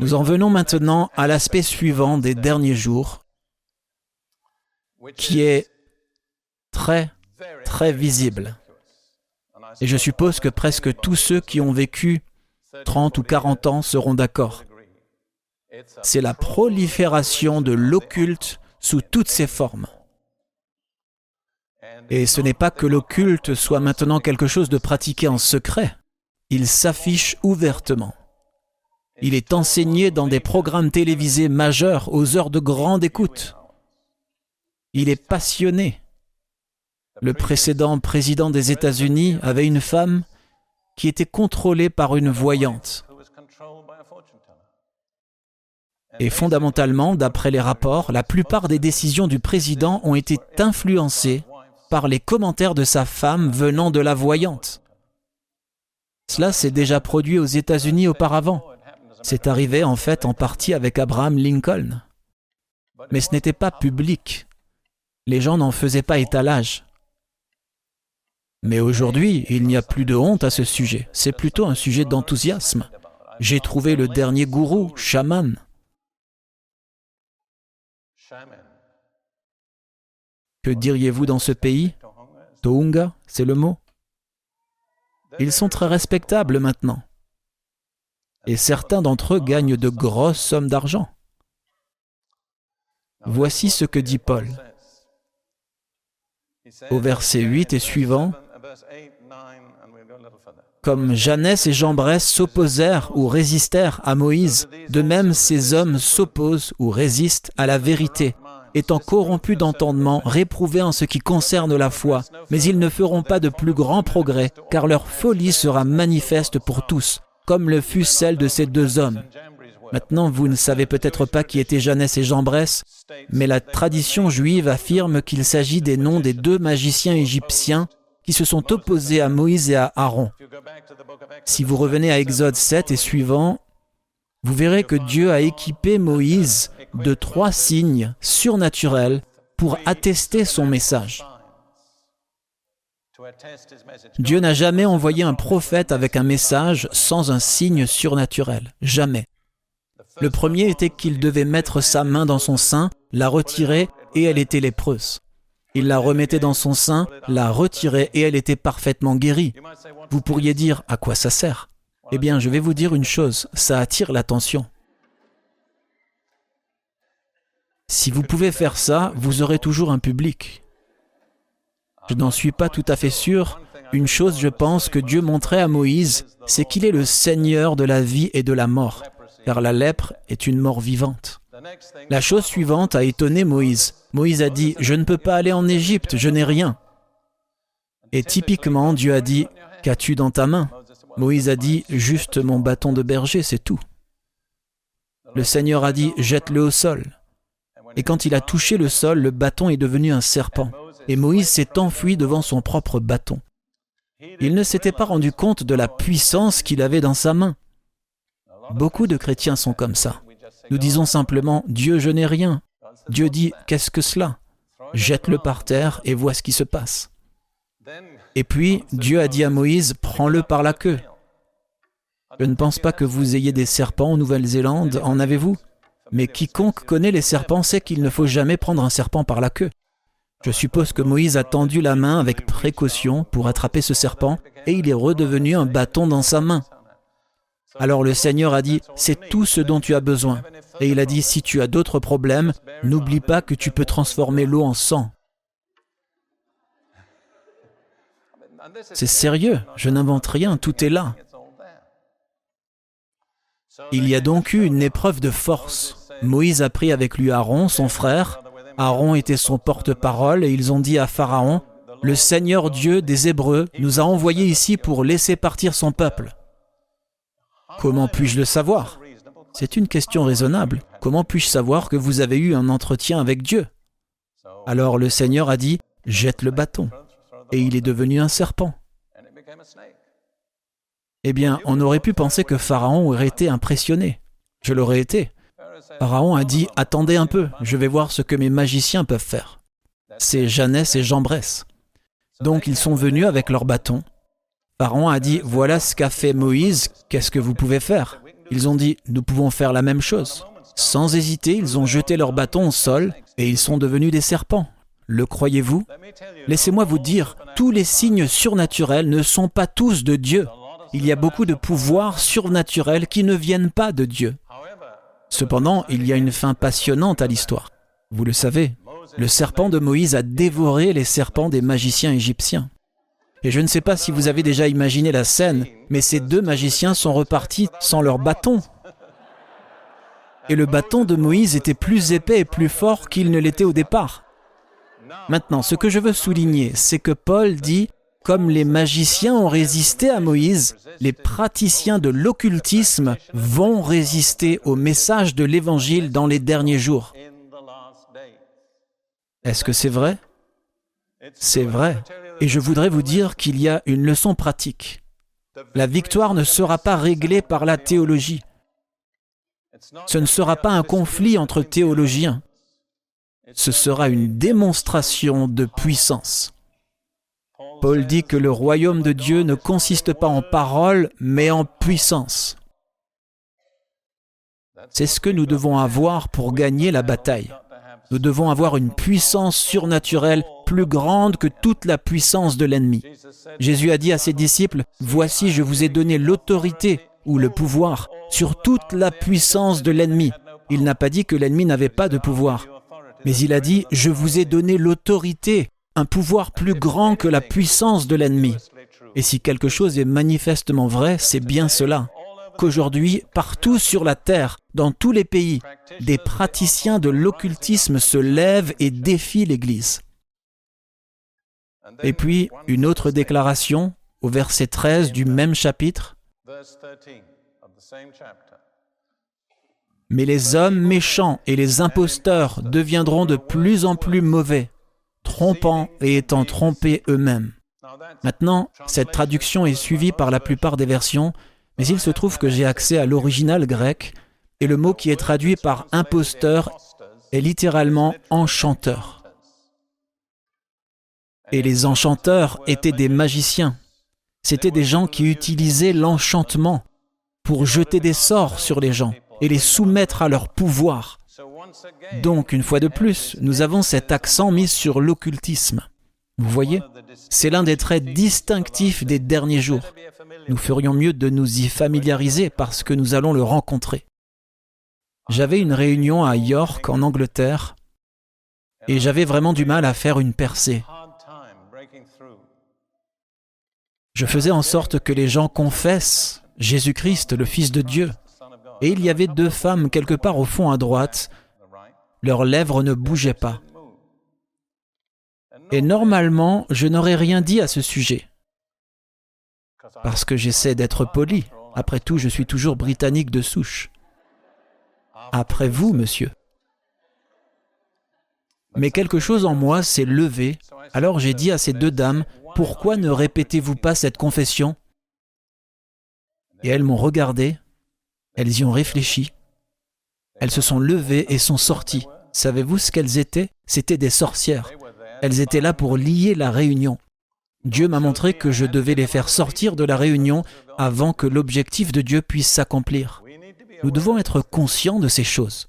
Nous en venons maintenant à l'aspect suivant des derniers jours, qui est très, très visible. Et je suppose que presque tous ceux qui ont vécu 30 ou 40 ans seront d'accord. C'est la prolifération de l'occulte sous toutes ses formes. Et ce n'est pas que l'occulte soit maintenant quelque chose de pratiqué en secret, il s'affiche ouvertement. Il est enseigné dans des programmes télévisés majeurs aux heures de grande écoute. Il est passionné. Le précédent président des États-Unis avait une femme qui était contrôlée par une voyante. Et fondamentalement, d'après les rapports, la plupart des décisions du président ont été influencées par les commentaires de sa femme venant de la voyante. Cela s'est déjà produit aux États-Unis auparavant. C'est arrivé en fait en partie avec Abraham Lincoln. Mais ce n'était pas public. Les gens n'en faisaient pas étalage. Mais aujourd'hui, il n'y a plus de honte à ce sujet. C'est plutôt un sujet d'enthousiasme. J'ai trouvé le dernier gourou, chaman. Que diriez-vous dans ce pays? Tohunga, c'est le mot? Ils sont très respectables maintenant et certains d'entre eux gagnent de grosses sommes d'argent. Voici ce que dit Paul. Au verset 8 et suivant, comme Jeannès et Jambres s'opposèrent ou résistèrent à Moïse, de même ces hommes s'opposent ou résistent à la vérité, étant corrompus d'entendement, réprouvés en ce qui concerne la foi, mais ils ne feront pas de plus grands progrès, car leur folie sera manifeste pour tous, comme le fut celle de ces deux hommes. Maintenant, vous ne savez peut-être pas qui étaient Jeannès et Jambres, mais la tradition juive affirme qu'il s'agit des noms des deux magiciens égyptiens qui se sont opposés à Moïse et à Aaron. Si vous revenez à Exode 7 et suivant, vous verrez que Dieu a équipé Moïse de trois signes surnaturels pour attester son message. Dieu n'a jamais envoyé un prophète avec un message sans un signe surnaturel. Jamais. Le premier était qu'il devait mettre sa main dans son sein, la retirer, et elle était lépreuse. Il la remettait dans son sein, la retirait, et elle était parfaitement guérie. Vous pourriez dire, à quoi ça sert? Eh bien, je vais vous dire une chose, ça attire l'attention. Si vous pouvez faire ça, vous aurez toujours un public. Je n'en suis pas tout à fait sûr. Une chose, je pense, que Dieu montrait à Moïse, c'est qu'il est le Seigneur de la vie et de la mort, car la lèpre est une mort vivante. La chose suivante a étonné Moïse. Moïse a dit, Je ne peux pas aller en Égypte, je n'ai rien. Et typiquement, Dieu a dit, Qu'as-tu dans ta main? Moïse a dit, Juste mon bâton de berger, c'est tout. Le Seigneur a dit, Jette-le au sol. Et quand il a touché le sol, le bâton est devenu un serpent et Moïse s'est enfui devant son propre bâton. Il ne s'était pas rendu compte de la puissance qu'il avait dans sa main. Beaucoup de chrétiens sont comme ça. Nous disons simplement Dieu, je n'ai rien. Dieu dit Qu'est-ce que cela? Jette-le par terre et vois ce qui se passe. Et puis Dieu a dit à Moïse Prends-le par la queue. Je ne pense pas que vous ayez des serpents en Nouvelle-Zélande, en avez-vous? Mais quiconque connaît les serpents sait qu'il ne faut jamais prendre un serpent par la queue. Je suppose que Moïse a tendu la main avec précaution pour attraper ce serpent et il est redevenu un bâton dans sa main. Alors le Seigneur a dit, c'est tout ce dont tu as besoin. Et il a dit, si tu as d'autres problèmes, n'oublie pas que tu peux transformer l'eau en sang. C'est sérieux, je n'invente rien, tout est là. Il y a donc eu une épreuve de force. Moïse a pris avec lui Aaron, son frère. Aaron était son porte-parole et ils ont dit à Pharaon, Le Seigneur Dieu des Hébreux nous a envoyés ici pour laisser partir son peuple. Comment puis-je le savoir? C'est une question raisonnable. Comment puis-je savoir que vous avez eu un entretien avec Dieu? Alors le Seigneur a dit, Jette le bâton. Et il est devenu un serpent. Eh bien, on aurait pu penser que Pharaon aurait été impressionné. Je l'aurais été. Pharaon a dit Attendez un peu, je vais voir ce que mes magiciens peuvent faire. C'est Jeannès et Jean Bresse. Donc ils sont venus avec leur bâton. Pharaon a dit Voilà ce qu'a fait Moïse, qu'est-ce que vous pouvez faire? Ils ont dit Nous pouvons faire la même chose. Sans hésiter, ils ont jeté leur bâton au sol et ils sont devenus des serpents. Le croyez-vous? Laissez-moi vous dire, tous les signes surnaturels ne sont pas tous de Dieu il y a beaucoup de pouvoirs surnaturels qui ne viennent pas de Dieu. Cependant, il y a une fin passionnante à l'histoire. Vous le savez, le serpent de Moïse a dévoré les serpents des magiciens égyptiens. Et je ne sais pas si vous avez déjà imaginé la scène, mais ces deux magiciens sont repartis sans leur bâton. Et le bâton de Moïse était plus épais et plus fort qu'il ne l'était au départ. Maintenant, ce que je veux souligner, c'est que Paul dit comme les magiciens ont résisté à Moïse, les praticiens de l'occultisme vont résister au message de l'Évangile dans les derniers jours. Est-ce que c'est vrai? C'est vrai. Et je voudrais vous dire qu'il y a une leçon pratique. La victoire ne sera pas réglée par la théologie. Ce ne sera pas un conflit entre théologiens. Ce sera une démonstration de puissance. Paul dit que le royaume de Dieu ne consiste pas en paroles, mais en puissance. C'est ce que nous devons avoir pour gagner la bataille. Nous devons avoir une puissance surnaturelle plus grande que toute la puissance de l'ennemi. Jésus a dit à ses disciples, Voici, je vous ai donné l'autorité ou le pouvoir sur toute la puissance de l'ennemi. Il n'a pas dit que l'ennemi n'avait pas de pouvoir, mais il a dit, Je vous ai donné l'autorité un pouvoir plus grand que la puissance de l'ennemi. Et si quelque chose est manifestement vrai, c'est bien cela, qu'aujourd'hui, partout sur la Terre, dans tous les pays, des praticiens de l'occultisme se lèvent et défient l'Église. Et puis, une autre déclaration au verset 13 du même chapitre. Mais les hommes méchants et les imposteurs deviendront de plus en plus mauvais trompant et étant trompés eux-mêmes. Maintenant, cette traduction est suivie par la plupart des versions, mais il se trouve que j'ai accès à l'original grec, et le mot qui est traduit par imposteur est littéralement enchanteur. Et les enchanteurs étaient des magiciens. C'étaient des gens qui utilisaient l'enchantement pour jeter des sorts sur les gens et les soumettre à leur pouvoir. Donc, une fois de plus, nous avons cet accent mis sur l'occultisme. Vous voyez C'est l'un des traits distinctifs des derniers jours. Nous ferions mieux de nous y familiariser parce que nous allons le rencontrer. J'avais une réunion à York, en Angleterre, et j'avais vraiment du mal à faire une percée. Je faisais en sorte que les gens confessent Jésus-Christ, le Fils de Dieu. Et il y avait deux femmes quelque part au fond à droite leurs lèvres ne bougeaient pas. Et normalement, je n'aurais rien dit à ce sujet. Parce que j'essaie d'être poli. Après tout, je suis toujours britannique de souche. Après vous, monsieur. Mais quelque chose en moi s'est levé, alors j'ai dit à ces deux dames, pourquoi ne répétez-vous pas cette confession? Et elles m'ont regardé, elles y ont réfléchi, elles se sont levées et sont sorties. Savez-vous ce qu'elles étaient? C'étaient des sorcières. Elles étaient là pour lier la réunion. Dieu m'a montré que je devais les faire sortir de la réunion avant que l'objectif de Dieu puisse s'accomplir. Nous devons être conscients de ces choses.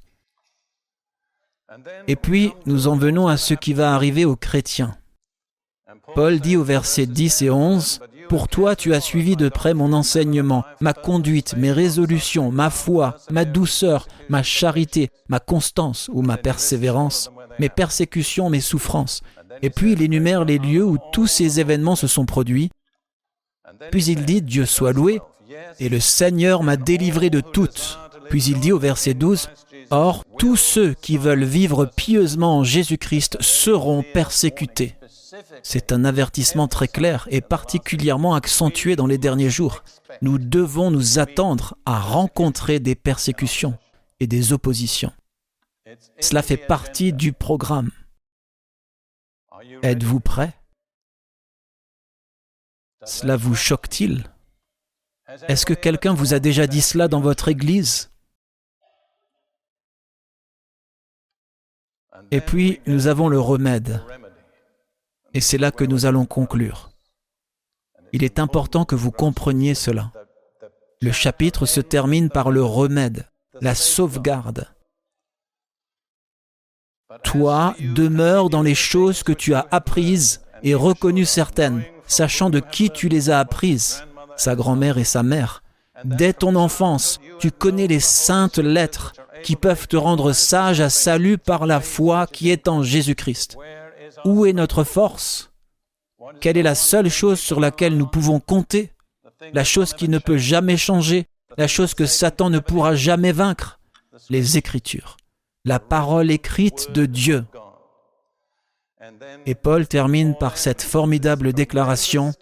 Et puis, nous en venons à ce qui va arriver aux chrétiens. Paul dit au verset 10 et 11, Pour toi tu as suivi de près mon enseignement, ma conduite, mes résolutions, ma foi, ma douceur, ma charité, ma constance ou ma persévérance, mes persécutions, mes souffrances. Et puis il énumère les lieux où tous ces événements se sont produits. Puis il dit, Dieu soit loué, et le Seigneur m'a délivré de toutes. Puis il dit au verset 12, Or, tous ceux qui veulent vivre pieusement en Jésus-Christ seront persécutés. C'est un avertissement très clair et particulièrement accentué dans les derniers jours. Nous devons nous attendre à rencontrer des persécutions et des oppositions. Cela fait partie du programme. Êtes-vous prêt Cela vous choque-t-il? Est-ce que quelqu'un vous a déjà dit cela dans votre Église? Et puis, nous avons le remède. Et c'est là que nous allons conclure. Il est important que vous compreniez cela. Le chapitre se termine par le remède, la sauvegarde. Toi, demeure dans les choses que tu as apprises et reconnues certaines, sachant de qui tu les as apprises, sa grand-mère et sa mère. Dès ton enfance, tu connais les saintes lettres qui peuvent te rendre sage à salut par la foi qui est en Jésus-Christ. Où est notre force? Quelle est la seule chose sur laquelle nous pouvons compter? La chose qui ne peut jamais changer La chose que Satan ne pourra jamais vaincre? Les Écritures. La parole écrite de Dieu. Et Paul termine par cette formidable déclaration.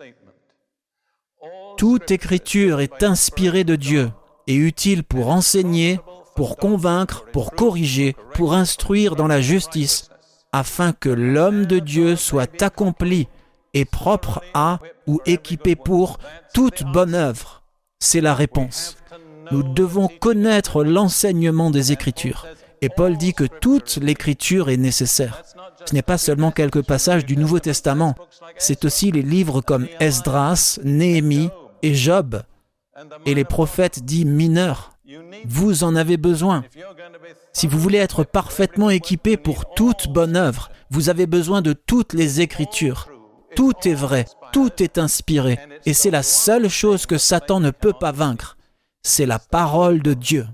Toute écriture est inspirée de Dieu et utile pour enseigner, pour convaincre, pour corriger, pour instruire dans la justice, afin que l'homme de Dieu soit accompli et propre à ou équipé pour toute bonne œuvre. C'est la réponse. Nous devons connaître l'enseignement des Écritures. Et Paul dit que toute l'Écriture est nécessaire. Ce n'est pas seulement quelques passages du Nouveau Testament, c'est aussi les livres comme Esdras, Néhémie et Job, et les prophètes dits mineurs. Vous en avez besoin. Si vous voulez être parfaitement équipé pour toute bonne œuvre, vous avez besoin de toutes les Écritures. Tout est vrai, tout est inspiré, et c'est la seule chose que Satan ne peut pas vaincre. C'est la parole de Dieu.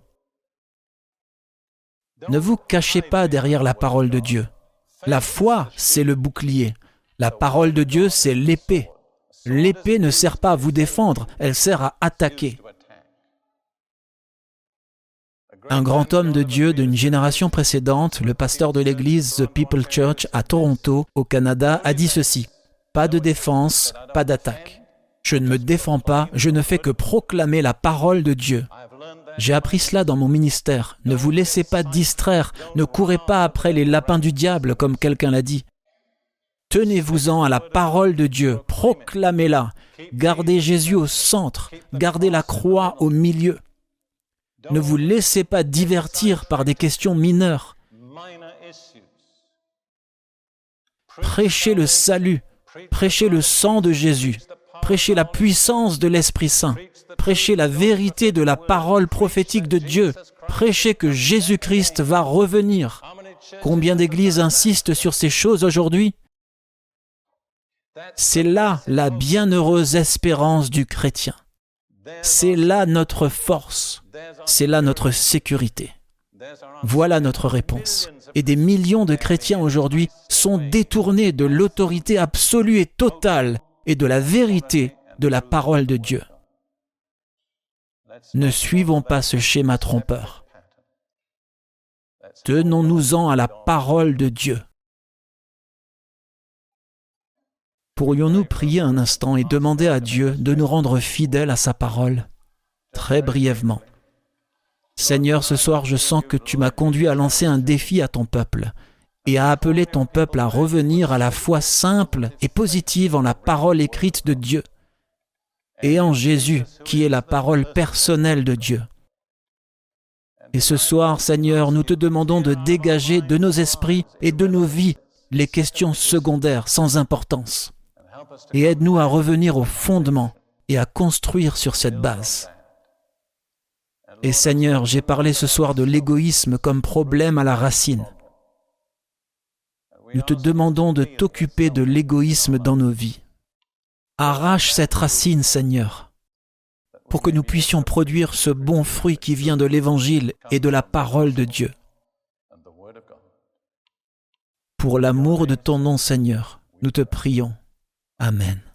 Ne vous cachez pas derrière la parole de Dieu. La foi, c'est le bouclier. La parole de Dieu, c'est l'épée. L'épée ne sert pas à vous défendre, elle sert à attaquer. Un grand homme de Dieu d'une génération précédente, le pasteur de l'église The People Church à Toronto, au Canada, a dit ceci. Pas de défense, pas d'attaque. Je ne me défends pas, je ne fais que proclamer la parole de Dieu. J'ai appris cela dans mon ministère. Ne vous laissez pas distraire, ne courez pas après les lapins du diable, comme quelqu'un l'a dit. Tenez-vous-en à la parole de Dieu, proclamez-la, gardez Jésus au centre, gardez la croix au milieu. Ne vous laissez pas divertir par des questions mineures. Prêchez le salut, prêchez le sang de Jésus, prêchez la puissance de l'Esprit Saint, prêchez la vérité de la parole prophétique de Dieu, prêchez que Jésus-Christ va revenir. Combien d'églises insistent sur ces choses aujourd'hui? C'est là la bienheureuse espérance du chrétien. C'est là notre force. C'est là notre sécurité. Voilà notre réponse. Et des millions de chrétiens aujourd'hui sont détournés de l'autorité absolue et totale et de la vérité de la parole de Dieu. Ne suivons pas ce schéma trompeur. Tenons-nous-en à la parole de Dieu. Pourrions-nous prier un instant et demander à Dieu de nous rendre fidèles à sa parole Très brièvement. Seigneur, ce soir je sens que tu m'as conduit à lancer un défi à ton peuple et à appeler ton peuple à revenir à la foi simple et positive en la parole écrite de Dieu et en Jésus qui est la parole personnelle de Dieu. Et ce soir, Seigneur, nous te demandons de dégager de nos esprits et de nos vies les questions secondaires sans importance et aide-nous à revenir au fondement, et à construire sur cette base. Et Seigneur, j'ai parlé ce soir de l'égoïsme comme problème à la racine. Nous te demandons de t'occuper de l'égoïsme dans nos vies. Arrache cette racine, Seigneur, pour que nous puissions produire ce bon fruit qui vient de l'Évangile et de la parole de Dieu. Pour l'amour de ton nom, Seigneur, nous te prions. Amen.